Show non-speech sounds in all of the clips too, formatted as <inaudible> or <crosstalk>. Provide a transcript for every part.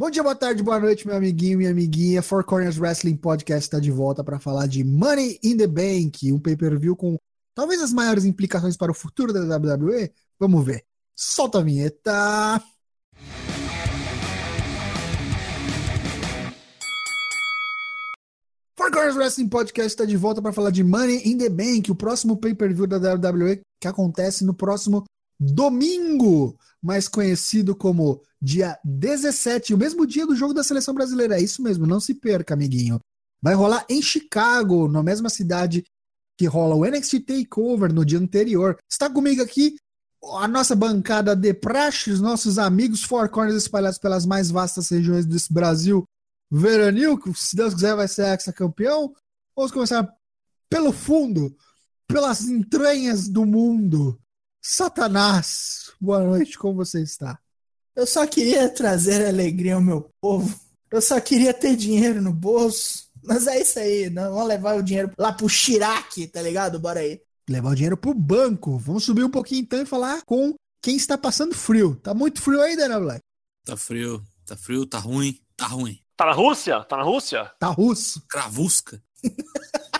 Bom dia, boa tarde, boa noite, meu amiguinho, minha amiguinha. Four Corners Wrestling Podcast está de volta para falar de Money in the Bank, um pay-per-view com talvez as maiores implicações para o futuro da WWE. Vamos ver. Solta a vinheta. Four Corners Wrestling Podcast está de volta para falar de Money in the Bank, o próximo pay-per-view da WWE que acontece no próximo domingo, mais conhecido como dia 17, o mesmo dia do jogo da seleção brasileira. É isso mesmo, não se perca, amiguinho. Vai rolar em Chicago, na mesma cidade que rola o NXT Takeover no dia anterior. Está comigo aqui a nossa bancada de praxe, os nossos amigos Four Corners espalhados pelas mais vastas regiões desse Brasil. Veranil, que se Deus quiser vai ser ex-campeão. Vamos começar pelo fundo, pelas entranhas do mundo. Satanás, boa noite, como você está? Eu só queria trazer alegria ao meu povo. Eu só queria ter dinheiro no bolso. Mas é isso aí, não vamos levar o dinheiro lá pro Chirac, tá ligado? Bora aí. Levar o dinheiro pro banco. Vamos subir um pouquinho então e falar com quem está passando frio. Tá muito frio aí, Dana Black? Tá frio, tá frio, tá ruim, tá ruim. Tá na Rússia? Tá na Rússia? Tá russo. Cravusca. <laughs>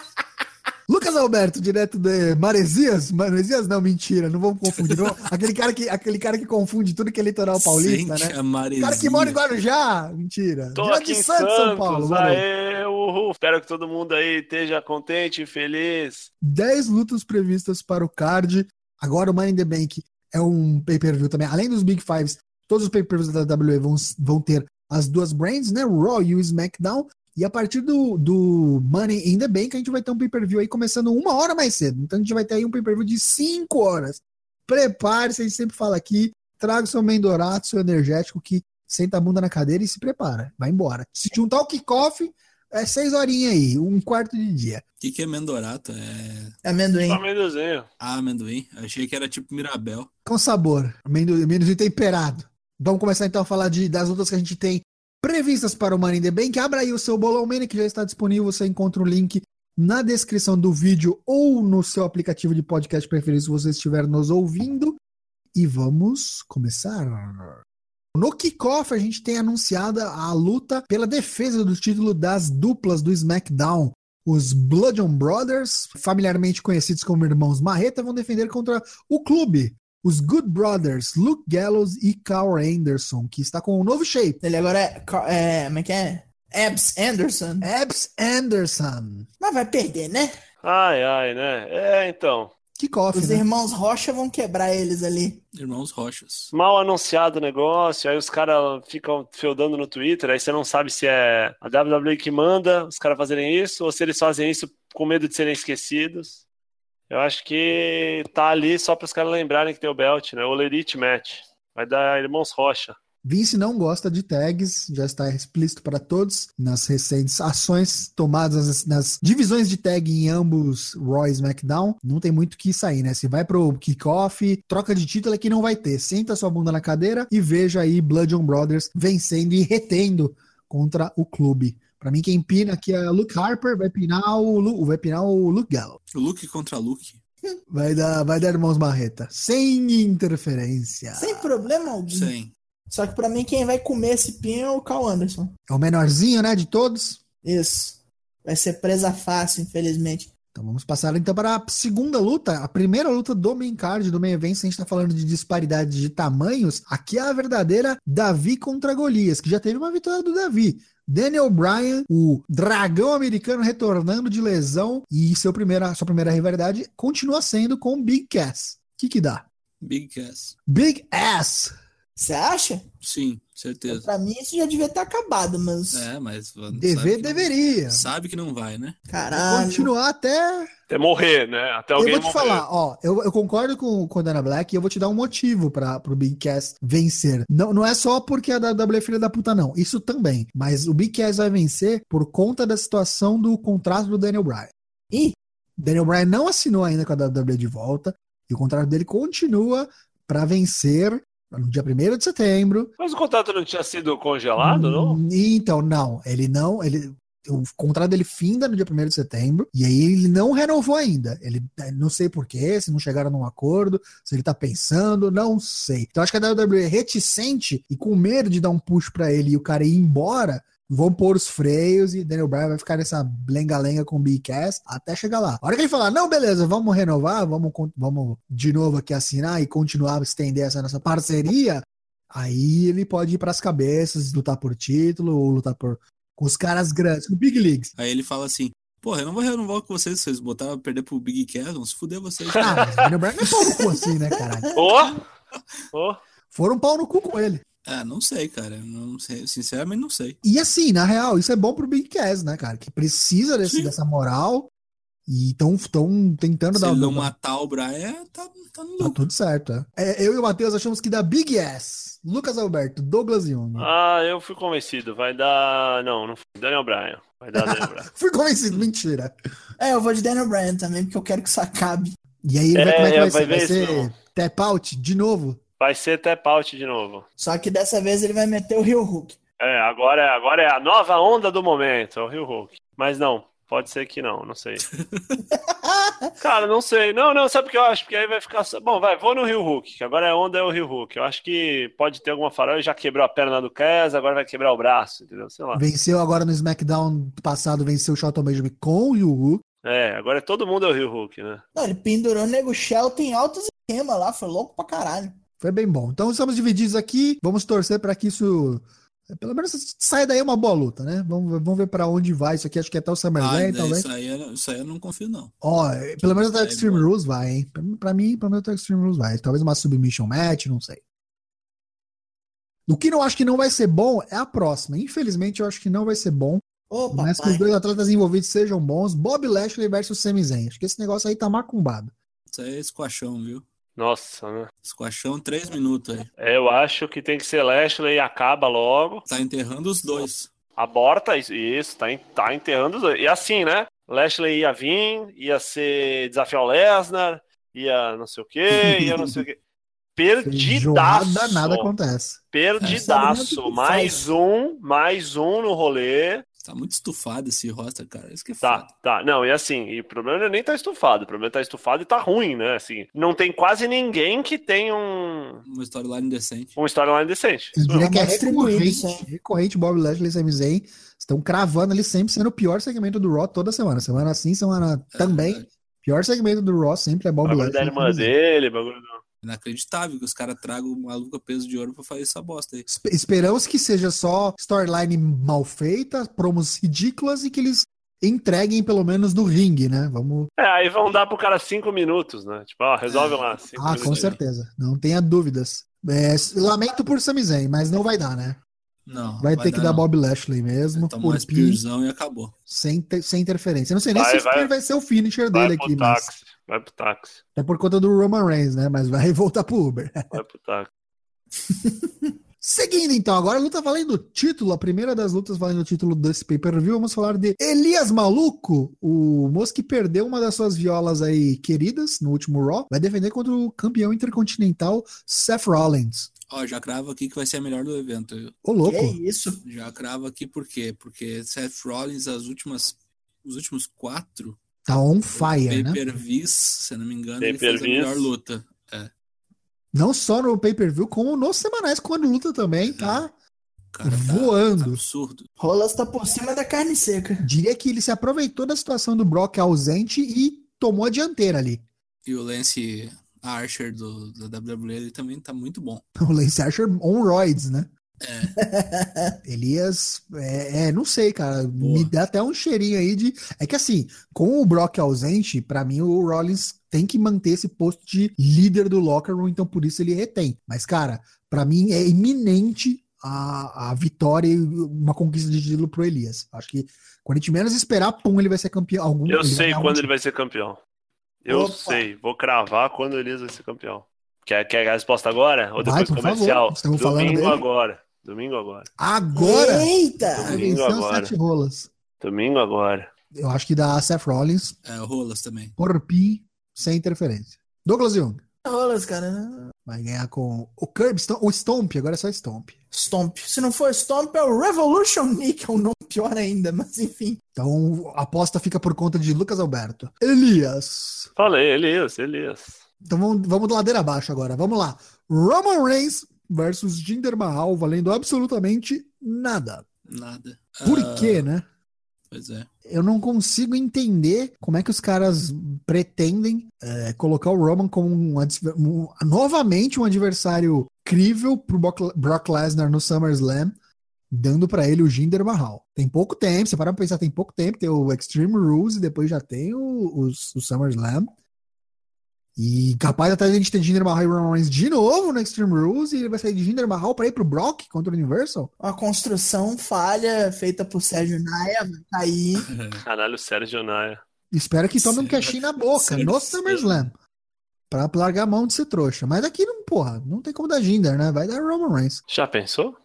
Lucas Alberto, direto de Maresias? Maresias? Não, mentira, não vamos confundir. Não. <laughs> aquele, cara que, aquele cara que confunde tudo que é litoral paulista, Sente né? a maresia. O cara que mora em Guarujá? Mentira. Tô Direto aqui de em Santos, São Paulo. aê, uhul. Espero que todo mundo aí esteja contente e feliz. 10 lutas previstas para o card. Agora o Money in the Bank é um pay-per-view também. Além dos Big Fives, todos os pay-per-views da WWE vão, vão ter as duas brands, né? Raw e o SmackDown. E a partir do, do Money in the Bank, a gente vai ter um pay-per-view aí começando uma hora mais cedo. Então a gente vai ter aí um pay-per-view de 5 horas. Prepare-se, a gente sempre fala aqui. Traga o seu mendorato, seu energético, que senta a bunda na cadeira e se prepara. Vai embora. Se juntar o kickoff, é 6 horinhas aí, um quarto de dia. O que, que é mendorato? É. Amendoim. Só amendozinho. Ah, amendoim. Achei que era tipo Mirabel. com sabor, amendoim amendoim temperado. Vamos começar então a falar de, das lutas que a gente tem previstas para o Money in the Bank. Abra aí o seu Bolão Mania que já está disponível. Você encontra o link na descrição do vídeo ou no seu aplicativo de podcast preferido se você estiver nos ouvindo. E vamos começar. No kickoff, a gente tem anunciada a luta pela defesa do título das duplas do SmackDown. Os Bludgeon Brothers, familiarmente conhecidos como Irmãos Marreta, vão defender contra o clube, os Good Brothers, Luke Gallows e Carl Anderson, que está com um novo shape. Ele agora é, é. Como é que é? Abs Anderson. Abs Anderson. Mas vai perder, né? Ai, ai, né? É, então. Kickoff, Os né? irmãos Rocha vão quebrar eles ali. Irmãos Rochas. Mal anunciado o negócio, aí os caras ficam feudando no Twitter, aí você não sabe se é a WWE que manda os caras fazerem isso ou se eles fazem isso com medo de serem esquecidos. Eu acho que tá ali só para os caras lembrarem que tem o belt, né? O Elite Match. Vai dar Irmãos Rocha. Vince não gosta de tags, já está explícito para todos nas recentes ações tomadas nas, nas divisões de tag em ambos Raw e SmackDown. Não tem muito que sair, né? Se vai pro kickoff, troca de título é que não vai ter. Senta sua bunda na cadeira e veja aí Bludgeon Brothers vencendo e retendo contra o clube. Para mim, quem pina aqui é o Luke Harper, vai pinar o, Lu- vai pinar o Luke Gallo. Luke contra Luke. <laughs> Vai dar, vai dar irmãos Marreta. Sem interferência. Sem problema algum. Sim. Só que pra mim, quem vai comer esse pinho é o Carl Anderson. É o menorzinho, né, de todos. Isso. Vai ser presa fácil, infelizmente. Então vamos passar então para a segunda luta, a primeira luta do main card, do main event, se a gente está falando de disparidade de tamanhos, aqui é a verdadeira Davi contra Golias, que já teve uma vitória do Davi. Daniel Bryan, o dragão americano retornando de lesão e seu primeira, sua primeira rivalidade continua sendo com Big Cass. O que que dá? Big Cass. Big Ass. Você acha? Sim, certeza. Pra mim, isso já devia estar acabado, mas. É, mas. sabe Dever que não- deveria. Sabe que não vai, né? Caralho. Continuar até Até morrer, né? Até Eu alguém vou te morrer. falar, ó, eu, eu concordo com, com a Dana Black e eu vou te dar um motivo para pro Big Cass vencer. Não, não é só porque a WWE é filha da puta, não. Isso também. Mas o Big Cass vai vencer por conta da situação do contrato do Daniel Bryan. Ih. Daniel Bryan não assinou ainda com a WWE de volta e o contrato dele continua para vencer no dia 1 de setembro. Mas o contrato não tinha sido congelado, não? Então, não. Ele não. Ele, o contrato dele finda no dia 1 de setembro, e aí ele não renovou ainda. Ele eh, não sei porquê, se não chegaram num acordo, se ele tá pensando, não sei. Então acho que a WWE é reticente e com medo de dar um push pra ele e o cara ir embora, vão pôr os freios e Daniel Bryan vai ficar nessa lenga-lenga com o Big Cass até chegar lá. A hora que ele falar, não, beleza, vamos renovar, vamos, vamos de novo aqui assinar e continuar a estender essa nossa parceria, aí ele pode ir pras cabeças, lutar por título ou lutar por com os caras grandes, com Big Leagues. Aí ele fala assim, porra, eu não vou renovar com vocês, vocês botaram pra perder pro Big Cass, vão se fuder vocês. Ah, mas o Daniel Bryan não é pau no cu assim, né, caralho? Ô! Ô! Foram pau no cu com ele. Ah, não sei, cara. Não sei, sinceramente não sei. E assim, na real, isso é bom pro Big Cass, né, cara? Que precisa desse, dessa moral e estão tão tentando Se dar ele não matar o Brian, tá, tá no Tá lucro. tudo certo. é. É, eu e o Matheus achamos que dá Big Ass. Lucas Alberto, Douglas Young. Ah, eu fui convencido. Vai dar. Não, não foi. Daniel Bryan. Vai dar Daniel Bryan. <laughs> Fui convencido, mentira. É, eu vou de Daniel Bryan também, porque eu quero que isso acabe. E aí, ele vai, É, como é que vai, vai ser? Vai ser isso, tap out de novo? Vai ser tap out de novo. Só que dessa vez ele vai meter o Rio Hulk. É, agora, é- agora é a nova onda do momento, é o Rio Hulk. Mas não, pode ser que não, não sei. <laughs> Cara, não sei. Não, não, sabe o que eu acho? Porque aí vai ficar. Bom, vai, vou no Rio Hulk, que agora a onda é o Rio Hulk. Eu acho que pode ter alguma farol, ele já quebrou a perna do Cass, agora vai quebrar o braço, entendeu? Sei lá. Venceu agora no SmackDown passado, venceu o Shelton Benjamin com o Yu É, agora todo mundo é o Rio Hulk, né? Não, ele pendurou o Nego Shelton em altos esquemas lá, foi louco pra caralho. Foi bem bom. Então estamos divididos aqui. Vamos torcer para que isso. Pelo menos saia daí uma boa luta, né? Vamos, ver- vamos ver para onde vai. Isso aqui acho que é até o Ah, SummerSlam, talvez. isso, aí, isso aí eu não confio, não. Ó, pelo menos até o Extreme. Rules vai, hein? Pra, pra mim, pelo menos até o Extreme Rules vai. Talvez uma submission match, não sei. O que eu acho que não vai ser bom é a próxima. Infelizmente, eu acho que não vai ser bom. Mas que os dois atletas envolvidos sejam bons. Bob Lashley versus Sami Zayn. Acho que esse negócio aí tá macumbado. Isso aí é esquachão, viu? Nossa, né? Esquachão, três minutos aí. É, Eu acho que tem que ser Lashley e acaba logo. Tá enterrando os dois. Aborta isso, tá, en- tá enterrando os dois. E assim, né? Lashley ia vir, ia ser desafiar o Lesnar, ia não sei o quê, ia não sei o quê. <laughs> Perdidaço. Feijoada, nada acontece. Perdidaço. Mais faz. um, mais um no rolê. Tá muito estufado esse roster, cara. Isso que é Tá, foda. tá. Não, e assim, e o problema não é nem tá estufado. O problema é tá estufado e tá ruim, né? Assim, não tem quase ninguém que tenha um, Uma storyline decente. um storyline decente. Diria que é distribuir isso recorrente, recorrente Bob Lashley e Sami Zayn estão cravando ali sempre sendo o pior segmento do Raw toda semana. Semana sim, semana É também. verdade. Pior segmento do Raw sempre é Bob Bagulho Lashley. da irmã dele, bagulho do... Inacreditável que os caras tragam o maluco a peso de ouro pra fazer essa bosta aí. Espe- Esperamos que seja só storyline mal feita, promos ridículas e que eles entreguem pelo menos no ringue, né? Vamos. É, aí vão dar pro cara cinco minutos, né? Tipo, ó, resolve lá. cinco Ah, com certeza. Não tenha dúvidas. É, lamento por Sami Zayn, mas não vai dar, né? Não. Vai, ter que dar não. Bob Lashley mesmo, Tomar um por spearzão e acabou. sem, ter- sem interferência. Eu não sei nem Vai, se o Spear vai. vai ser o finisher Vai dele aqui, mas táxi, vai pro táxi, é por conta do Roman Reigns, né? Mas vai <laughs> voltar pro Uber. vai pro táxi. <laughs> Seguindo então, agora a luta valendo o título, a primeira das lutas valendo o título desse pay-per-view, vamos falar de Elias Maluco, o moço que perdeu uma das suas violas aí queridas no último Raw, vai defender contra o campeão intercontinental Seth Rollins. Ó, já cravo aqui que vai ser a melhor do evento. Ô louco, Que isso? Já cravo aqui por quê? Porque Seth Rollins, as últimas, os últimos quatro tá on fire, né? pay-per-views, se eu não me engano, ele fez a melhor luta. Não só no pay-per-view, como nos semanais, quando luta também, tá O cara tá voando. absurdo. Rolas tá por cima da carne seca. Diria que ele se aproveitou da situação do Brock ausente e tomou a dianteira ali. E o Lance Archer do, da WWE, ele também tá muito bom. <laughs> O Lance Archer on roids, né? <laughs> Elias, é, é, não sei, cara. Me dá até um cheirinho aí de. É que assim, com o Brock ausente, pra mim o Rollins tem que manter esse posto de líder do locker room, então por isso ele retém. Mas, cara, pra mim é iminente a, a vitória e uma conquista de título pro Elias. Acho que quando a gente menos esperar, pum, ele vai ser campeão. Algum, Eu sei ganhar um quando ele vai ser campeão. Eu Opa. sei, vou cravar quando o Elias vai ser campeão. Quer, quer a resposta agora? Ou Vai, depois comercial? favor, estamos falando Domingo agora. Domingo agora. Agora! Eita! Domingo agora. sete rolas. Domingo agora. Eu acho que dá Seth Rollins, É, o Rolas também. por pin, sem interferência. Douglas Young. Rolas, cara. Vai ganhar com o Curb, Stomp, o Stomp, agora é só Stomp. Stomp. Se não for Stomp, é o Revolution Nick, é o nome pior ainda, <laughs> mas enfim. Então a aposta fica por conta de Lucas Alberto. Elias. Falei, Elias, Elias. Então vamos, vamos de ladeira abaixo agora. Vamos lá. Roman Reigns versus Jinder Mahal, valendo absolutamente nada. Nada. Por Ah, quê, né? Pois é. Eu não consigo entender como é que os caras pretendem é, colocar o Roman como um, um- novamente um adversário crível pro Brock, Brock Lesnar no SummerSlam, dando pra ele o Jinder Mahal. Tem pouco tempo, você para pra pensar, tem pouco tempo, tem o Extreme Rules e depois já tem o, os- o SummerSlam. E capaz até a gente ter Jinder Mahal e Roman Reigns de novo no Extreme Rules e ele vai sair de Jinder Mahal pra ir pro Brock contra o Universal? Uma construção falha feita por Sérgio Naia, vai cair. <laughs> Caralho, Sérgio Naia. Espero que tome um cashinho na boca Sério? no SummerSlam. Pra largar a mão de ser trouxa. Mas aqui não, porra, não tem como dar Jinder, né? Vai dar Roman Reigns. Já pensou?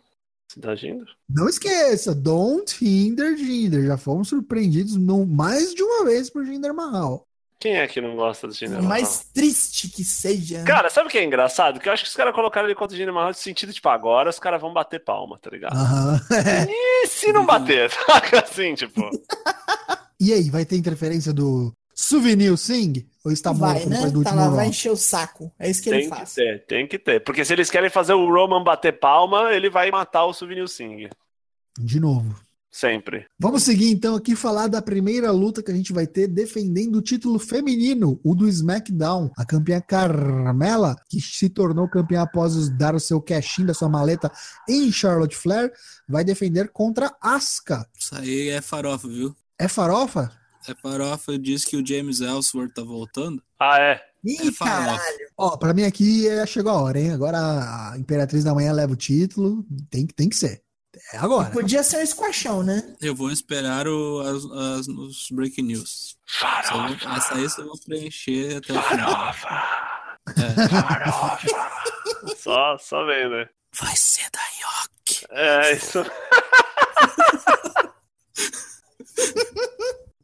Tá agindo? Não esqueça, don't hinder Jinder. Já fomos surpreendidos no, mais de uma vez por Jinder Mahal. Quem é que não gosta do Jinder Por mais triste que seja. Cara, sabe o que é engraçado? Que eu acho que os caras colocaram ele contra o Jinder Mahal no sentido, tipo, agora os caras vão bater palma, tá ligado? E se não bater? <laughs> Saca assim, tipo. <laughs> e aí, vai ter interferência do Souvenir Singh? Ou está vai, morto né? do Tá lá, vai encher o saco. É isso que ele Tem que faz. ter, tem que ter. Porque se eles querem fazer o Roman bater palma, ele vai matar o Souvenir Singh. De novo. Sempre. Vamos seguir então aqui falar da primeira luta que a gente vai ter defendendo o título feminino, o do SmackDown. A campeã Carmela, que se tornou campeã após dar o seu cash da sua maleta em Charlotte Flair, vai defender contra Asuka. Isso aí é farofa, viu? É farofa? É farofa, diz que o James Ellsworth tá voltando. Ah, é? Ih, É farofa. caralho. Ó, pra mim aqui é, chegou a hora, hein? Agora a Imperatriz da Manhã leva o título. Tem, que- tem que ser. É agora. Podia ser um squashão, né? Eu vou esperar o, as, as- os breaking news. Essa, eu vou- Farofa. essa aí eu vou preencher até o final. Farofa. É. Farofa. <laughs> só, só vendo, né? Vai ser da York. É, isso.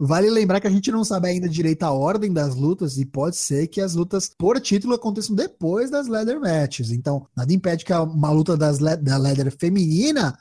Vale lembrar que a gente não sabe ainda direito a ordem das lutas e pode ser que as lutas por título aconteçam depois das leather matches. Então, nada impede que uma luta das le- da leather feminina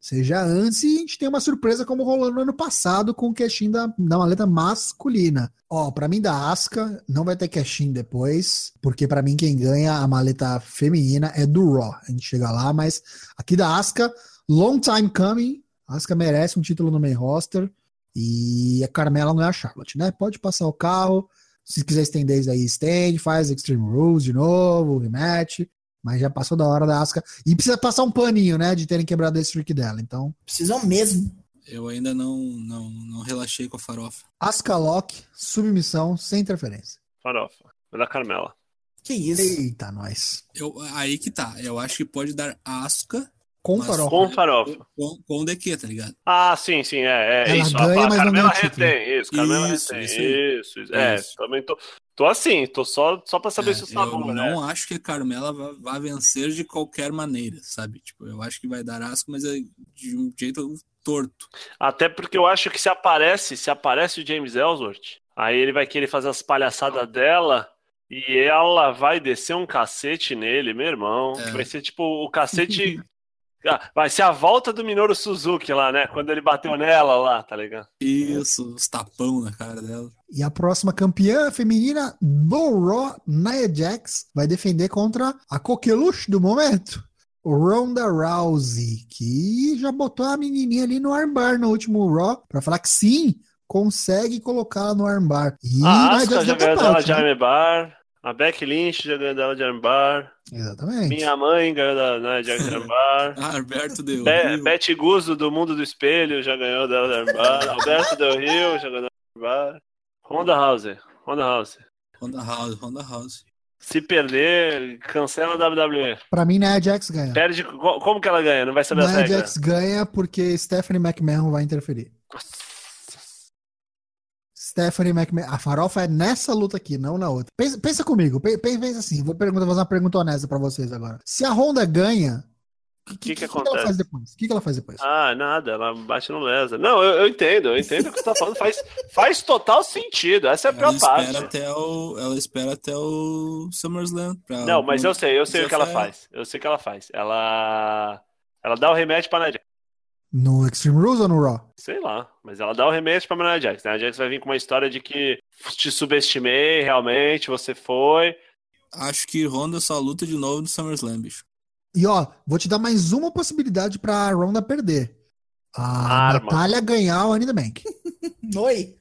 seja antes e a gente tenha uma surpresa como rolou no ano passado com o cashin da, da maleta masculina. Ó, pra mim da Asuka não vai ter cashin depois, porque pra mim quem ganha a maleta feminina é do Raw. A gente chega lá, mas aqui da Asuka, long time coming. A Asuka merece um título no main roster. E a Carmela não é a Charlotte, né? Pode passar o carro. Se quiser estender isso aí, estende, faz Extreme Rules de novo, rematch. Mas já passou da hora da Asuka. E precisa passar um paninho, né? De terem quebrado esse streak dela. Então, Precisam mesmo. Eu ainda não, não, não relaxei com a farofa. Asuka Lock, submissão, sem interferência. Farofa. É da Carmela. Que isso. Eita, nós. Eu, aí que tá. Eu acho que pode dar Asuka Com farofa. Com farofa. com, com o DQ, tá ligado? Ah, sim, sim, é, é Ela isso. ganha, a, mas não Carmela ganha o título. retém, isso, Carmela Isso, retém, isso isso, isso. É, Isso. também tô, tô assim, tô só, só pra saber É, se o sabor, eu né? não acho que a Carmela vá, vá vencer de qualquer maneira, sabe? Tipo, eu acho que vai dar Asuka, mas é de um jeito torto. Até porque eu acho que se aparece, se aparece o James Ellsworth, aí ele vai querer fazer as palhaçadas dela e ela vai descer um cacete nele, meu irmão. É. Vai ser tipo o cacete. <laughs> Ah, Vai ser a volta do Minoru Suzuki lá, né? Quando ele bateu nela lá, tá ligado? Isso, os tapão na cara dela. E a próxima campeã feminina do Raw, Nia Jax, vai defender contra a coqueluche do momento, Ronda Rousey, que já botou a menininha ali no armbar no último Raw, pra falar que sim, consegue colocá-la no armbar. E A Nia Asuka Jax já ganhou de né? armbar. A Becky Lynch já ganhou dela de armbar. Exatamente. Minha mãe ganhou da né, de armbar. <laughs> Ah, Alberto deu. Be Betty Guzzo do Mundo do Espelho já ganhou dela de armbar. <laughs> Alberto Del Rio já ganhou dela de armbar. Honda House. Honda House. Honda House, Honda House. Se perder, cancela a WWE. Pra mim, Nia Jax ganha. Perde. co- Como que ela ganha? Não vai saber Nia regras. Jax ganha porque Stephanie McMahon vai interferir. Stephanie McMahon. A farofa é nessa luta aqui, não na outra. Pensa, pensa comigo, pe- pe- pensa assim. Vou, perguntar, vou fazer uma pergunta honesta pra vocês agora. Se a Honda ganha, o que, Que que ela acontece? faz depois? O que, que ela faz depois? Ah, nada, ela bate no Lesnar. Não, eu, eu entendo, eu entendo o que você tá falando. Faz, faz total sentido. Essa é a Ela pior parte. espera, até o, ela espera até o SummerSlam. Pra, Não, mas eu sei, eu sei o que ela faz. Eu sei o que ela faz. Ela. Ela dá o remédio pra Nadia. No Extreme Rules ou no Raw? Sei lá, mas ela dá o remédio pra Nia Jax. Nia Jax vai vir com uma história de que te subestimei, realmente, você foi. Acho que Ronda só luta de novo no SummerSlam, bicho. E ó, vou te dar mais uma possibilidade pra Ronda perder. A Arma. Natália ganhar o the Bank. <laughs> Oi.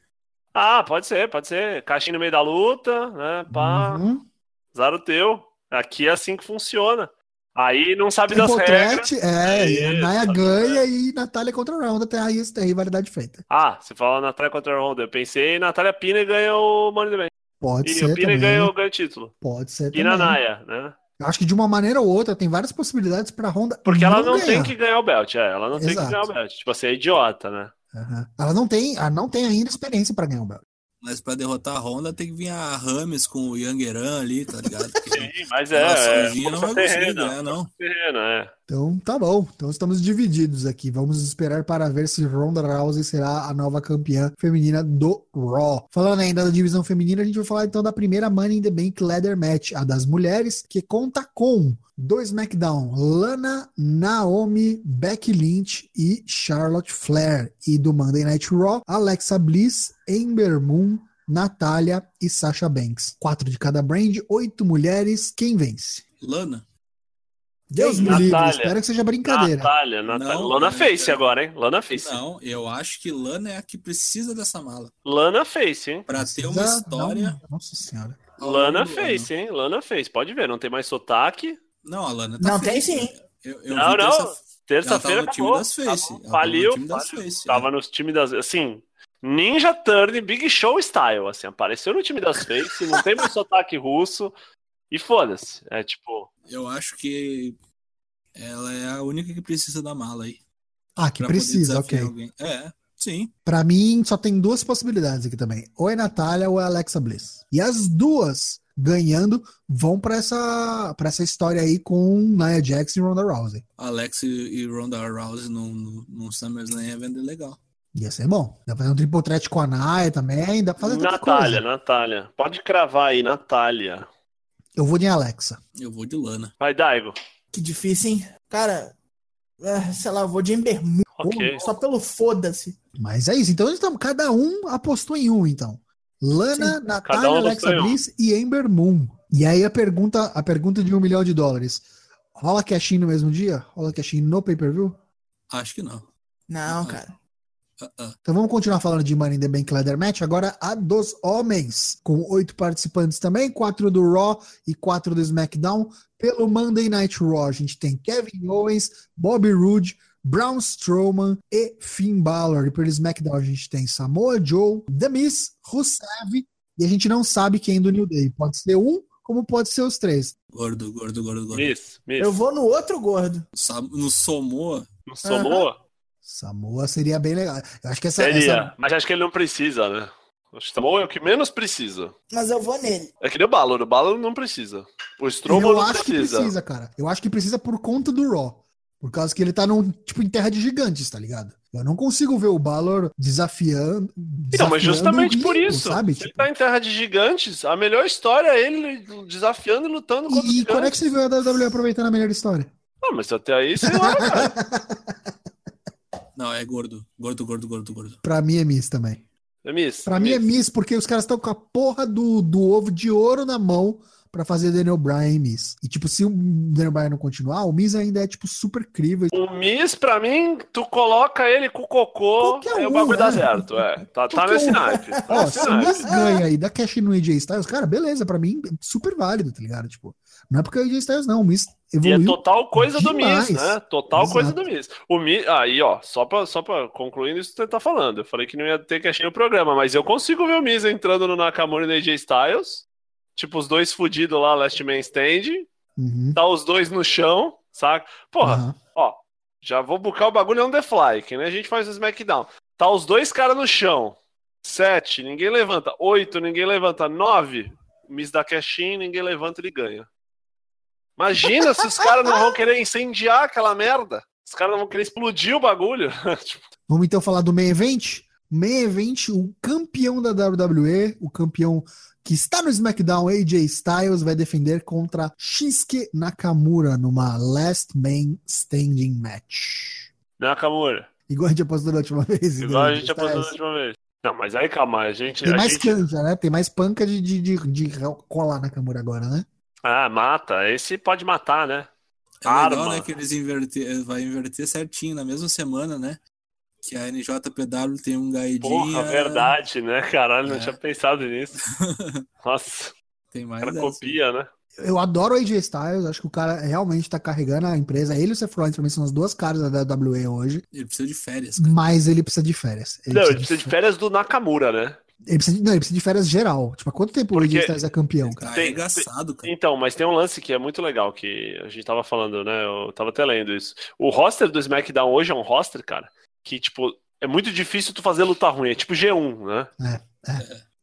Ah, pode ser, pode ser. Caixinha no meio da luta, né? Pá, Uhum. azar o teu. Aqui é assim que funciona. Aí não sabe das regras. é, e a Isso, Naya ganha e Natália contra a Ronda, tem aí tem rivalidade feita. Ah, você fala Natália contra a Honda. Eu pensei Natália Pina ganha o Money the Bank. Pode E ser o Pina também. ganha o ganha o título. Pode ser Pina também. Naya, né? Eu acho que de uma maneira ou outra tem várias possibilidades pra Honda Porque ela não ganhar. tem que ganhar o belt, é. Ela não tem Exato. que ganhar o belt. Tipo, você é idiota, né? Aham. Ela não tem, ela não tem ainda experiência pra ganhar o belt. Mas pra derrotar a Honda tem que vir a Rames com o Yangeran ali, tá ligado? <laughs> Porque Sim, mas é. é não vai conseguir terrena, ganhar, não. força terrena, é. Então tá bom. Então estamos divididos aqui. Vamos esperar para ver se Ronda Rousey será a nova campeã feminina do Raw. Falando ainda da divisão feminina, a gente vai falar então da primeira Money in the Bank Leather Match, a das mulheres, que conta com do SmackDown, Lana, Naomi, Becky Lynch e Charlotte Flair. E do Monday Night Raw, Alexa Bliss, Ember Moon, Natália e Sasha Banks. Quatro de cada brand, oito mulheres. Quem vence? Lana. Deus me livre, espero que seja brincadeira. Natália, Natália. Não, Lana é- Face agora, hein? Lana Face. Não, eu acho que Lana é a que precisa dessa mala. Lana Face, hein? Pra ter uma história. não, nossa senhora. Lana Face, hein? Lana Face. Pode ver, não tem mais sotaque. Não, a Lana tá Não, tem sim. Eu, eu Não, vi não. terça- Terça-feira tava no time acabou. das Face. Acabou. Ela tava no Faliu, time das faliu. Face, é. Tava nos times das... Assim, Ninja Turn, Big Show Style, assim. Apareceu no time das Face, não tem mais sotaque russo. E foda-se. É tipo... Eu acho que ela é a única que precisa da mala aí. Ah, que precisa, ok. alguém. É, sim. Pra mim, só tem duas possibilidades aqui também. Ou é Natália ou é Alexa Bliss. E as duas, ganhando, vão pra essa, pra essa história aí com Nia Jax e Ronda Rousey. Alex e e Ronda Rousey no, no, no SummerSlam ia vender legal. Ia ser bom. Dá pra fazer um triple threat com a Nia também, dá pra fazer Natália, coisa. Natália. Pode cravar aí, Natália. Eu vou de Alexa. Eu vou de Lana. Vai, Daigo. Que difícil, hein? Cara, é, sei lá, eu vou de Ember Moon, Ok. só pelo foda-se. Mas é isso. Então, estamos, cada um apostou em um, então. Lana, Natália, Cada um Alexa em um. Bliss e Ember Moon. E aí a pergunta, a pergunta de um milhão de dólares. Rola cash-in no mesmo dia? Rola cash-in no pay-per-view? Acho que não. Não, cara. Ah, ah. Então vamos continuar falando de Money in the Bank Leather Match. Agora a dos homens, com oito participantes também, quatro do Raw e quatro do SmackDown. Pelo Monday Night Raw, a gente tem Kevin Owens, Bobby Roode, Braun Strowman e Finn Balor. E pelo SmackDown a gente tem Samoa Joe, The Miz, Rusev e a gente não sabe quem do New Day. Pode ser um, como pode ser os três. Gordo, gordo, gordo, gordo. Miss, Miss. Eu vou no outro gordo. No Samoa, Não somou? Samoa seria bem legal. Eu acho que essa, Seria. essa Mas acho que ele não precisa, né? Acho que Samoa é o que menos precisa. Mas eu vou nele. É que nem o Balor. O Balor não precisa. O Strowman eu não acho que precisa. precisa, cara. Eu acho que precisa por conta do Raw. Por causa que ele tá num, tipo, em terra de gigantes, tá ligado? Eu não consigo ver o Balor desafiando. Não, mas desafiando justamente por isso. Sabe? Se ele Tipo, tá em Terra de Gigantes, a melhor história é ele desafiando e lutando contra os e, e quando é que você viu a WWE aproveitando a melhor história? Não, mas até aí, sei lá, cara. <laughs> não, é gordo. Gordo, gordo, gordo, gordo. Pra mim é Miss também. É Miss. Pra mim é Miss, porque os caras estão com a porra do, do ovo de ouro na mão pra fazer Daniel Bryan e Miss. E, tipo, se o Daniel Bryan não continuar, o Miss ainda é, tipo, super crível. O Miss, pra mim, tu coloca ele com o cocô, Qualquer aí o bagulho dá né? certo. É. Tá, tá nesse um. naipe. Tá Ó, nesse se o. Miz ganha e dá cash no AJ Styles, cara, beleza, pra mim, super válido, tá ligado? Tipo, não é porque é o AJ Styles, não. O Miz E é evoluiu. total coisa do demais. Miss, né? Total Exato. coisa do Miss. O Miss, aí, ó, só pra, só pra concluir isso que você tá falando. Eu falei que não ia ter cash no programa, mas eu consigo ver o Miss entrando no Nakamura e no AJ Styles. Tipo, os dois fudidos lá, Last Man Stand. Uhum. Tá os dois no chão, saca? Porra, Aham. ó, já vou buscar o bagulho on the fly, que nem a gente faz no SmackDown. Tá os dois caras no chão. Sete, ninguém levanta. Oito, ninguém levanta. Nove, o Miss dá cash in, ninguém levanta, ele ganha. Imagina se os caras não vão querer incendiar aquela merda. Os caras não vão querer explodir o bagulho. <laughs> Tipo, Vamos então falar do main event? Main event, o campeão da WWE, o campeão que está no SmackDown, AJ Styles, vai defender contra Shinsuke Nakamura numa Last Man Standing Match. Nakamura. Igual a gente apostou da última vez. Igual a gente apostou da última vez. Não, mas aí calma, a gente. Tem mais gente... canja, né? Tem mais panca de, de, de, de colar na Nakamura agora, né? Ah, mata. Esse pode matar, né? É legal, Arma. né, que eles inverter, vai inverter certinho na mesma semana, né? Que a NJPW tem um guidinha. Porra, verdade, né? Caralho, não É. tinha pensado nisso. <laughs> Nossa, Tem o mais cara dessa. copia, né? Eu adoro o AJ Styles, acho que o cara realmente tá carregando a empresa. Ele e o Seth Rollins também são as duas caras da WWE hoje, Ele precisa de férias, cara. mas ele precisa de férias. não, ele precisa de férias do Nakamura, né? Ele precisa de, não, ele precisa de férias geral. Tipo, há quanto tempo o Porque- Styles é campeão, cara? tá Tem- arregaçado, cara. Então, mas tem um lance que é muito legal, que a gente tava falando, né? Eu tava até lendo isso. O roster do SmackDown hoje é um roster, cara, que, tipo, é muito difícil tu fazer luta ruim. É tipo G1, né?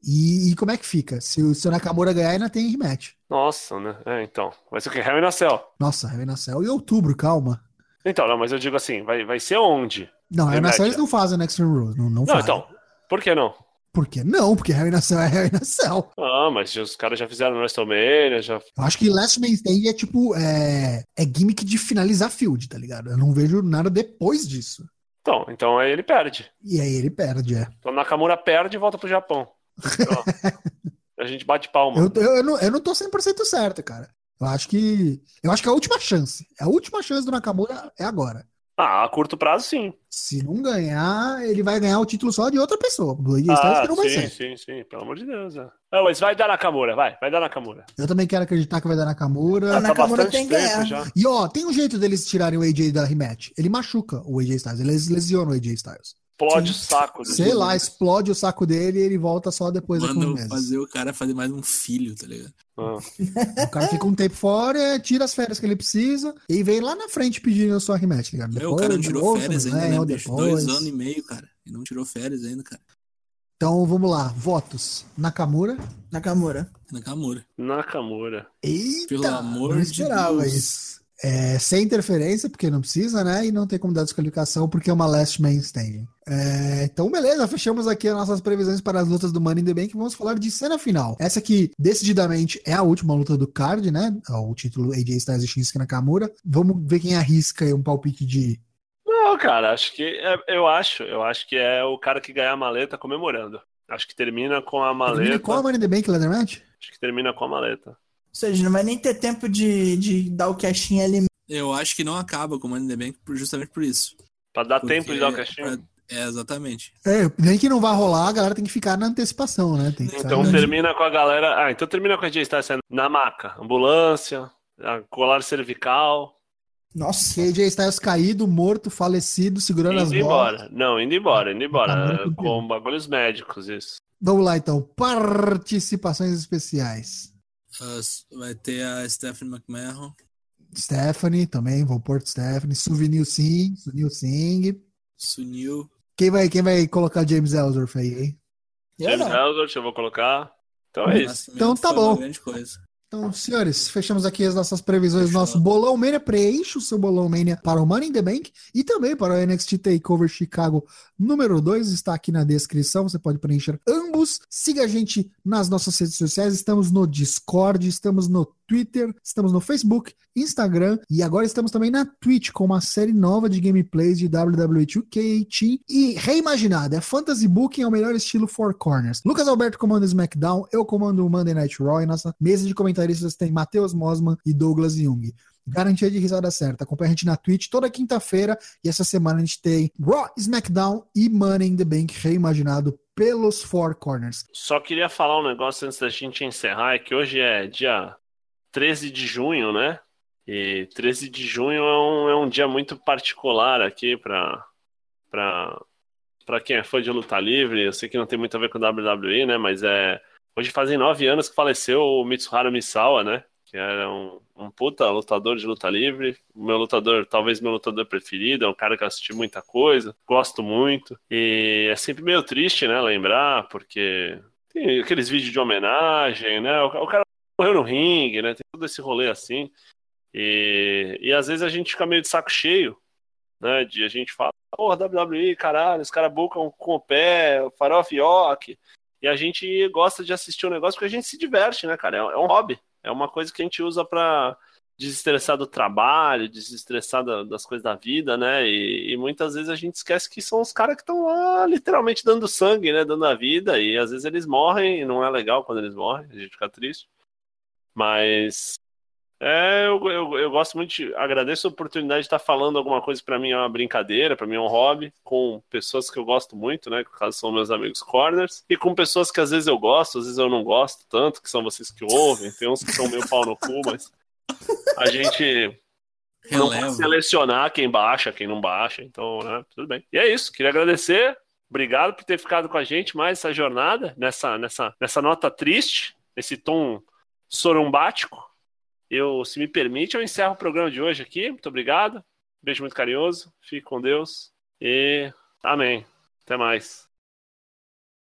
E, e como é que fica? Se o, se o Nakamura ganhar, ainda tem rematch. Nossa, né? É, então. Vai ser o quê? Hell in a Cell. Nossa, Hell in a Cell. E outubro, calma. Então, não, mas eu digo assim, vai, vai ser onde? Não, Hell in a Rematch, Cell eles é. não fazem no Extreme Rules. Não, não, Não, fazem. então. Por que não? Por quê? Não, porque a Cell é a Cell. Ah, mas os caras já fizeram no WrestleMania, já. Eu acho que Last Man Stand é tipo, é, é gimmick de finalizar field, tá ligado? Eu não vejo nada depois disso. Então, então aí ele perde. E aí ele perde, é. Então Nakamura perde e volta pro Japão. Ó, <laughs> a gente bate palma. Eu, eu, eu não, eu não tô 100% certo, cara. Eu acho que. Eu acho que é a última chance. A última chance do Nakamura é agora. Ah, a curto prazo, sim. Se não ganhar, ele vai ganhar o título só de outra pessoa. Do AJ Styles Ah, que não vai sim, ser. sim, sim. Pelo amor de Deus. É. Ah, mas vai dar Nakamura, vai. Vai dar Nakamura. Eu também quero acreditar que vai dar Nakamura. Ah, Nakamura bastante tem que ganhar. já. E ó, tem um jeito deles tirarem o AJ da rematch. Ele machuca o AJ Styles, ele lesiona o AJ Styles. Explode Sim. o saco. dele. Sei lá, explode o saco dele e ele volta só depois de Manda fazer o cara fazer mais um filho, tá ligado? Ah. <laughs> O cara fica um tempo fora, tira as férias que ele precisa e vem lá na frente pedindo a sua rematch, tá ligado? Meu, o cara não Depois, tirou depois, férias ainda, né, né, depois. Dois anos e meio, cara. E não tirou férias ainda, cara. Então vamos lá, votos. Nakamura. Nakamura. Nakamura. Nakamura. Eita, Pelo amor não de esperava Deus. isso. É, sem interferência, porque não precisa, né? E não tem como dar desqualificação, porque é uma last man standing. É, então, beleza, fechamos aqui as nossas previsões para as lutas do Money in the Bank. Vamos falar de cena final. Essa aqui, decididamente, é a última luta do card, né? O título AJ Styles e Shinsuke Nakamura. Vamos ver quem arrisca aí um palpite de. Não, cara, acho que. é- eu acho. Eu acho que é o cara que ganhar a maleta comemorando. Acho que termina com a maleta. Termina com a Money in the Bank Leather Match? Acho que termina com a maleta. Ou seja, não vai nem ter tempo de, de dar o cashinho ali. Eu acho que não acaba com o Money in the Bank justamente por isso. Pra dar Porque tempo de dar o caixinho. pra- É, exatamente. É, nem que não vai rolar, a galera tem que ficar na antecipação, né? Tem que ficar Então na- termina com a galera. Ah, então termina com a gente sendo na maca. Ambulância, colar cervical. Nossa. Que AJ Styles caído, morto, falecido, segurando as Indo bolas. embora. Não, indo embora, indo embora. Nakamura campeão. Com bagulhos médicos, isso. Vamos lá, então. Participações especiais. As- vai ter a Stephanie McMahon. Stephanie também, vou pôr Stephanie. Souvenir Singh, Sunil Singh. Sunil. Quem vai, quem vai colocar James Ellsworth aí, hein? Eu James não. Ellsworth, eu vou colocar. Então é isso. Então tá bom. grande coisa. Então, senhores, fechamos aqui as nossas previsões Fechou. nosso Bolão Mania. Preencha o seu Bolão Mania para o Money in the Bank e também para o NXT TakeOver Chicago número 2. Está aqui na descrição, você pode preencher ambos. Siga a gente nas nossas redes sociais. Estamos no Discord, estamos no Twitter, estamos no Facebook, Instagram e agora estamos também na Twitch com uma série nova de gameplays de WWE 2K18 e reimaginada. É Fantasy Booking é o melhor estilo Four Corners. Lucas Alberto comanda o SmackDown, eu comando o Monday Night Raw e nossa mesa de comentaristas tem Matheus Mosman e Douglas Jung. Garantia de risada certa. Acompanha a gente na Twitch toda quinta-feira e essa semana a gente tem Raw, SmackDown e Money in the Bank reimaginado pelos Four Corners. Só queria falar um negócio antes da gente encerrar, é que hoje é dia 13 de junho, né? E 13 de junho é um, é um dia muito particular aqui para para quem é fã de luta livre. Eu sei que não tem muito a ver com WWE, né? Mas é hoje fazem nove anos que faleceu o Mitsuharu Misawa, né? Que era um, um puta lutador de luta livre. Meu lutador, talvez meu lutador preferido, é um cara que eu assisti muita coisa, gosto muito. E é sempre meio triste, né? Lembrar, porque tem aqueles vídeos de homenagem, né? O, o cara morreu no ringue, né? Tem todo esse rolê assim. E, e às vezes a gente fica meio de saco cheio, né? De a gente fala, porra, WWE, caralho, os caras bucam com o pé, farofa yoke. E a gente gosta de assistir o negócio porque a gente se diverte, né, cara? É, é um hobby. É uma coisa que a gente usa pra, desestressar do trabalho, desestressar das coisas da vida, né? E, e, muitas vezes a gente esquece que são os caras que estão lá literalmente dando sangue, né? Dando a vida, e às vezes eles morrem, e não é legal quando eles morrem, a gente fica triste. Mas é, eu, eu, eu, gosto muito, de, agradeço a oportunidade de estar falando alguma coisa para mim é uma brincadeira, para mim é um hobby, com pessoas que eu gosto muito, né? Que no caso são meus amigos corners, e com pessoas que às vezes eu gosto, às vezes eu não gosto tanto, que são vocês que ouvem, tem uns que são meio pau no cu, mas a gente não pode selecionar quem baixa, quem não baixa, então, né, tudo bem. E é isso, queria agradecer, obrigado por ter ficado com a gente mais essa jornada, nessa, nessa, nessa nota triste, nesse tom sorumbático. Eu, se me permite, eu encerro o programa de hoje aqui. Muito obrigado. Beijo muito carinhoso. Fique com Deus. E amém. Até mais.